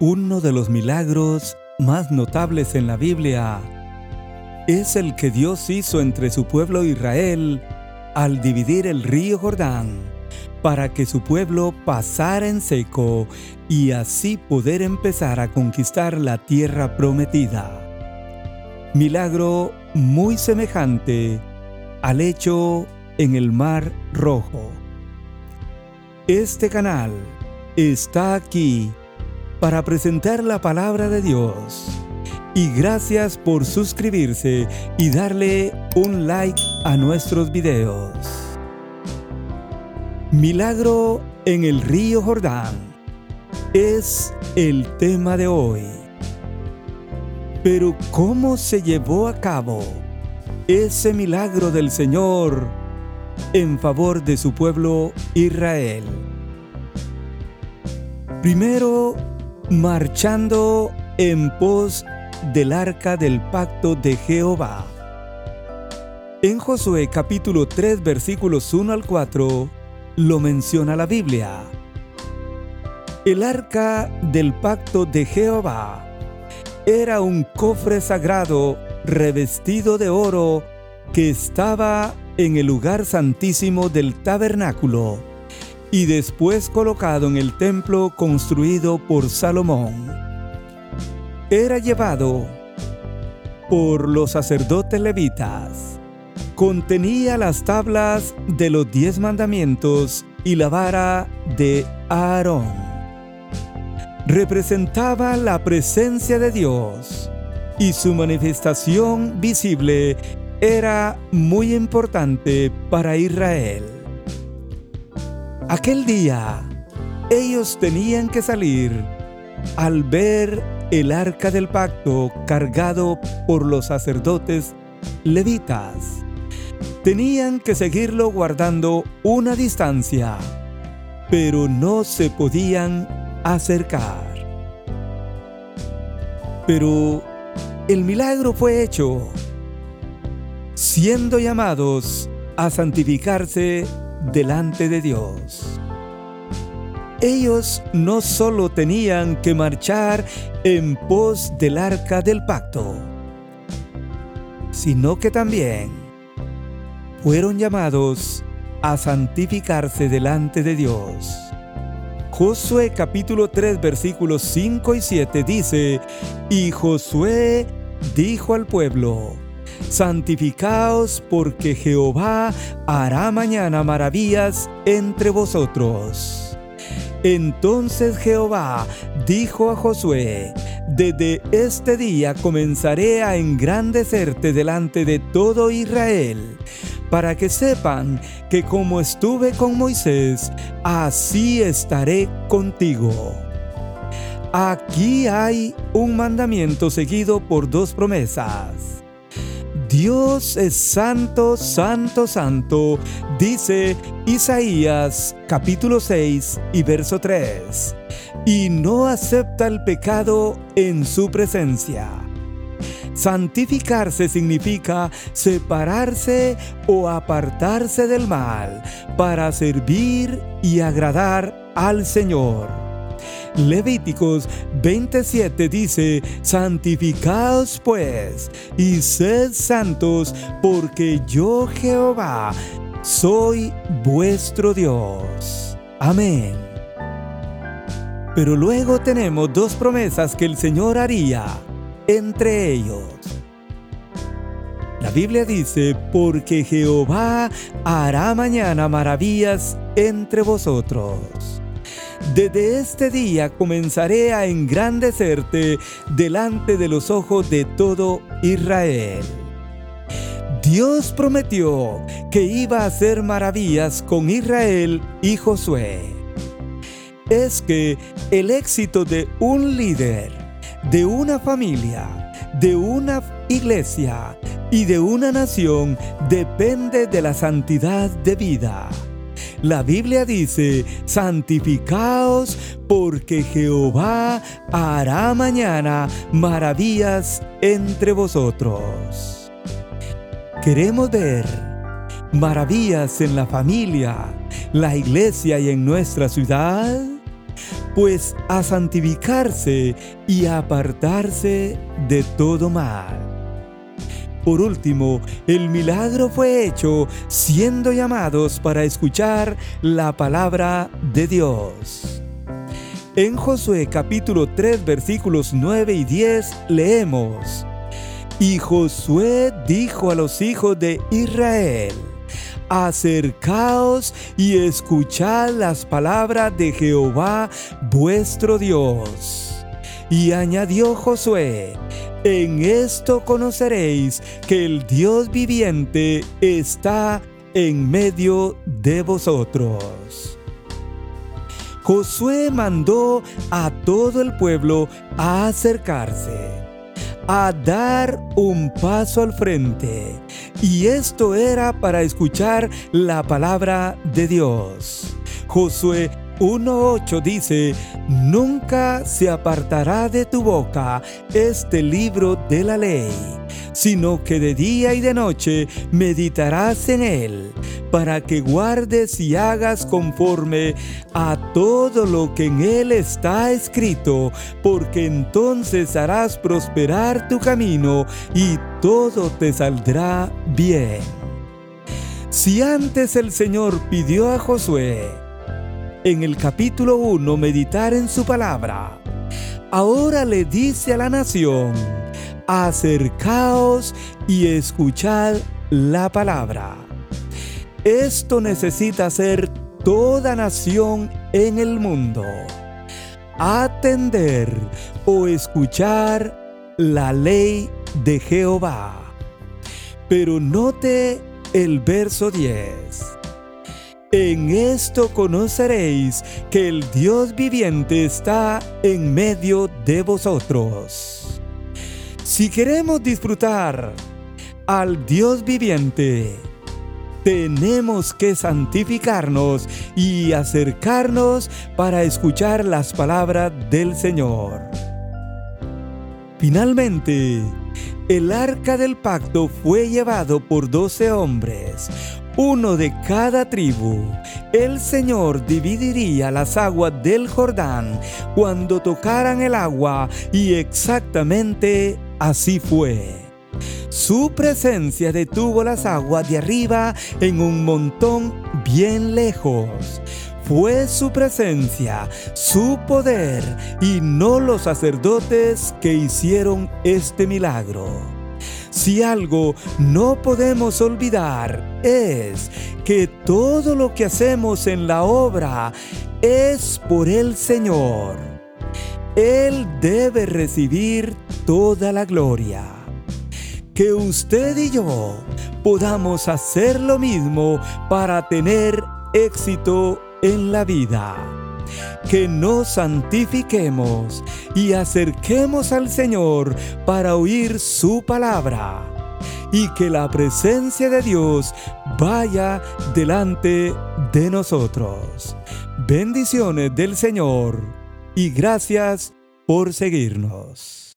Uno de los milagros más notables en la Biblia es el que Dios hizo entre su pueblo Israel al dividir el río Jordán para que su pueblo pasara en seco y así poder empezar a conquistar la tierra prometida. Milagro muy semejante al hecho en el Mar Rojo. Este canal está aquí para presentar la palabra de Dios. Y gracias por suscribirse y darle un like a nuestros videos. Milagro en el río Jordán es el tema de hoy. Pero ¿cómo se llevó a cabo ese milagro del Señor en favor de su pueblo Israel? Primero marchando en pos del arca del pacto de Jehová. En Josué capítulo 3 versículos 1 al 4 lo menciona la Biblia. El arca del pacto de Jehová era un cofre sagrado revestido de oro que estaba en el lugar santísimo del tabernáculo y después colocado en el templo construido por Salomón. Era llevado por los sacerdotes levitas. Contenía las tablas de los diez mandamientos y la vara de Aarón. Representaba la presencia de Dios y su manifestación visible era muy importante para Israel. Aquel día, ellos tenían que salir al ver el arca del pacto cargado por los sacerdotes levitas. Tenían que seguirlo guardando una distancia, pero no se podían acercar. Pero el milagro fue hecho, siendo llamados a santificarse delante de Dios. Ellos no solo tenían que marchar en pos del arca del pacto, sino que también fueron llamados a santificarse delante de Dios. Josué capítulo 3 versículos 5 y 7 dice, y Josué dijo al pueblo, santificaos porque Jehová hará mañana maravillas entre vosotros. Entonces Jehová dijo a Josué, desde este día comenzaré a engrandecerte delante de todo Israel, para que sepan que como estuve con Moisés, así estaré contigo. Aquí hay un mandamiento seguido por dos promesas. Dios es santo, santo, santo, dice Isaías capítulo 6 y verso 3, y no acepta el pecado en su presencia. Santificarse significa separarse o apartarse del mal para servir y agradar al Señor. Levíticos 27 dice, santificaos pues y sed santos, porque yo Jehová soy vuestro Dios. Amén. Pero luego tenemos dos promesas que el Señor haría, entre ellos. La Biblia dice, porque Jehová hará mañana maravillas entre vosotros. Desde este día comenzaré a engrandecerte delante de los ojos de todo Israel. Dios prometió que iba a hacer maravillas con Israel y Josué. Es que el éxito de un líder, de una familia, de una iglesia y de una nación depende de la santidad de vida. La Biblia dice, santificaos porque Jehová hará mañana maravillas entre vosotros. Queremos ver maravillas en la familia, la iglesia y en nuestra ciudad. pues a santificarse y apartarse de todo mal. Por último, el milagro fue hecho siendo llamados para escuchar la palabra de Dios. En Josué capítulo 3 versículos 9 y 10 leemos, Y Josué dijo a los hijos de Israel, Acercaos y escuchad las palabras de Jehová vuestro Dios. Y añadió Josué, en esto conoceréis que el Dios viviente está en medio de vosotros. Josué mandó a todo el pueblo a acercarse, a dar un paso al frente, y esto era para escuchar la palabra de Dios. Josué 1.8 dice, Nunca se apartará de tu boca este libro de la ley, sino que de día y de noche meditarás en él, para que guardes y hagas conforme a todo lo que en él está escrito, porque entonces harás prosperar tu camino y todo te saldrá bien. Si antes el Señor pidió a Josué, en el capítulo 1 meditar en su palabra. Ahora le dice a la nación, acercaos y escuchad la palabra. Esto necesita ser toda nación en el mundo. Atender o escuchar la ley de Jehová. Pero note el verso 10 en esto conoceréis que el Dios viviente está en medio de vosotros. Si queremos disfrutar al Dios viviente, tenemos que santificarnos y acercarnos para escuchar las palabras del Señor. Finalmente, el arca del pacto fue llevado por doce hombres, uno de cada tribu. El Señor dividiría las aguas del Jordán cuando tocaran el agua y exactamente así fue. Su presencia detuvo las aguas de arriba en un montón bien lejos. Fue su presencia, su poder y no los sacerdotes que hicieron este milagro. Si algo no podemos olvidar es que todo lo que hacemos en la obra es por el Señor. Él debe recibir toda la gloria. Que usted y yo podamos hacer lo mismo para tener éxito en la vida que nos santifiquemos y acerquemos al Señor para oír su palabra y que la presencia de Dios vaya delante de nosotros. Bendiciones del Señor y gracias por seguirnos.